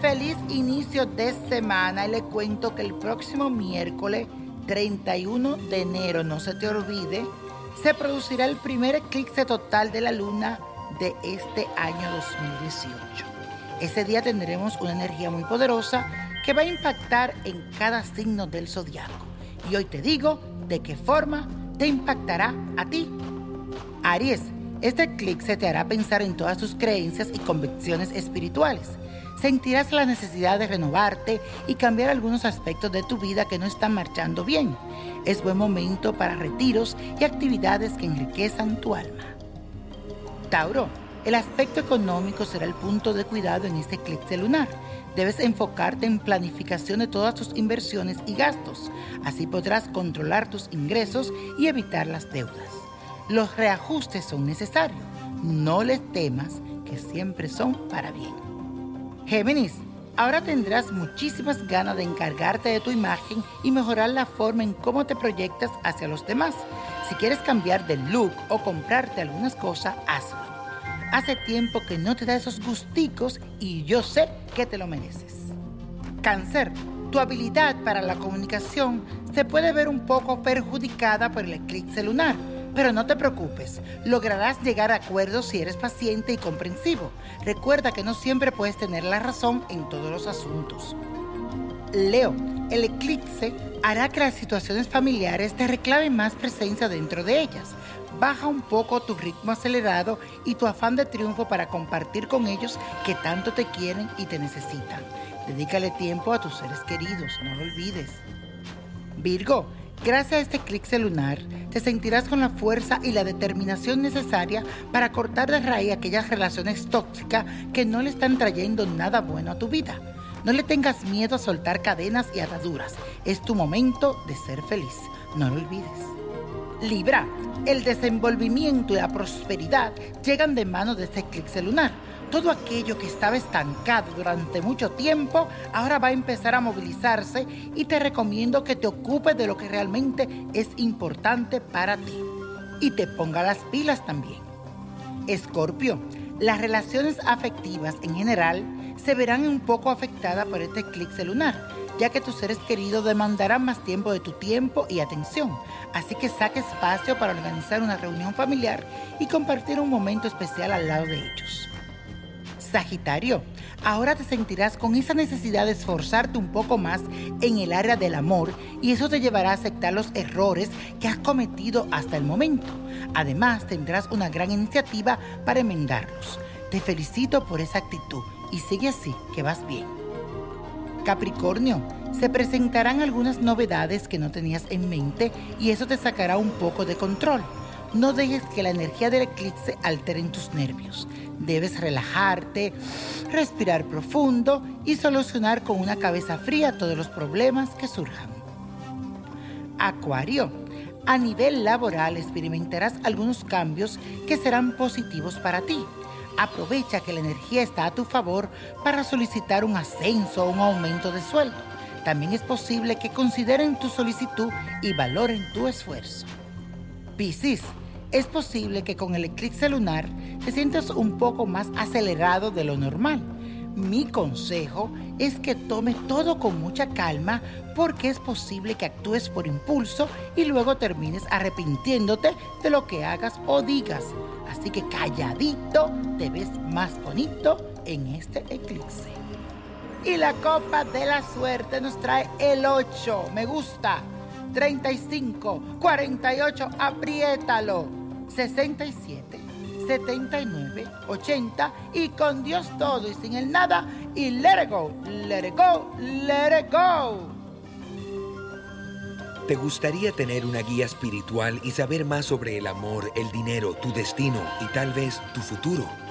feliz inicio de semana y le cuento que el próximo miércoles 31 de enero, no se te olvide, se producirá el primer eclipse total de la luna de este año 2018. Ese día tendremos una energía muy poderosa que va a impactar en cada signo del zodiaco. Y hoy te digo de qué forma te impactará a ti. Aries, este eclipse te hará pensar en todas tus creencias y convicciones espirituales sentirás la necesidad de renovarte y cambiar algunos aspectos de tu vida que no están marchando bien. Es buen momento para retiros y actividades que enriquezan tu alma. Tauro, el aspecto económico será el punto de cuidado en este eclipse lunar. Debes enfocarte en planificación de todas tus inversiones y gastos. Así podrás controlar tus ingresos y evitar las deudas. Los reajustes son necesarios. No les temas que siempre son para bien. Géminis, ahora tendrás muchísimas ganas de encargarte de tu imagen y mejorar la forma en cómo te proyectas hacia los demás. Si quieres cambiar de look o comprarte algunas cosas, hazlo. Hace tiempo que no te da esos gusticos y yo sé que te lo mereces. Cáncer, tu habilidad para la comunicación se puede ver un poco perjudicada por el eclipse lunar pero no te preocupes, lograrás llegar a acuerdos si eres paciente y comprensivo. Recuerda que no siempre puedes tener la razón en todos los asuntos. Leo, el eclipse hará que las situaciones familiares te reclamen más presencia dentro de ellas. Baja un poco tu ritmo acelerado y tu afán de triunfo para compartir con ellos que tanto te quieren y te necesitan. Dedícale tiempo a tus seres queridos, no lo olvides. Virgo, Gracias a este eclipse lunar, te sentirás con la fuerza y la determinación necesaria para cortar de raíz aquellas relaciones tóxicas que no le están trayendo nada bueno a tu vida. No le tengas miedo a soltar cadenas y ataduras. Es tu momento de ser feliz. No lo olvides. Libra, el desenvolvimiento y la prosperidad llegan de mano de este eclipse lunar todo aquello que estaba estancado durante mucho tiempo ahora va a empezar a movilizarse y te recomiendo que te ocupes de lo que realmente es importante para ti y te ponga las pilas también. Escorpio, las relaciones afectivas en general se verán un poco afectadas por este eclipse lunar, ya que tus seres queridos demandarán más tiempo de tu tiempo y atención. Así que saque espacio para organizar una reunión familiar y compartir un momento especial al lado de ellos. Sagitario, ahora te sentirás con esa necesidad de esforzarte un poco más en el área del amor y eso te llevará a aceptar los errores que has cometido hasta el momento. Además, tendrás una gran iniciativa para enmendarlos. Te felicito por esa actitud y sigue así, que vas bien. Capricornio, se presentarán algunas novedades que no tenías en mente y eso te sacará un poco de control. No dejes que la energía del eclipse altere tus nervios. Debes relajarte, respirar profundo y solucionar con una cabeza fría todos los problemas que surjan. Acuario, a nivel laboral experimentarás algunos cambios que serán positivos para ti. Aprovecha que la energía está a tu favor para solicitar un ascenso o un aumento de sueldo. También es posible que consideren tu solicitud y valoren tu esfuerzo. Piscis, es posible que con el eclipse lunar te sientas un poco más acelerado de lo normal. Mi consejo es que tomes todo con mucha calma porque es posible que actúes por impulso y luego termines arrepintiéndote de lo que hagas o digas. Así que calladito te ves más bonito en este eclipse. Y la copa de la suerte nos trae el 8. Me gusta. 35, 48, apriétalo. 67, 79, 80 y con Dios todo y sin el nada y let it go, let it go, let it go. ¿Te gustaría tener una guía espiritual y saber más sobre el amor, el dinero, tu destino y tal vez tu futuro?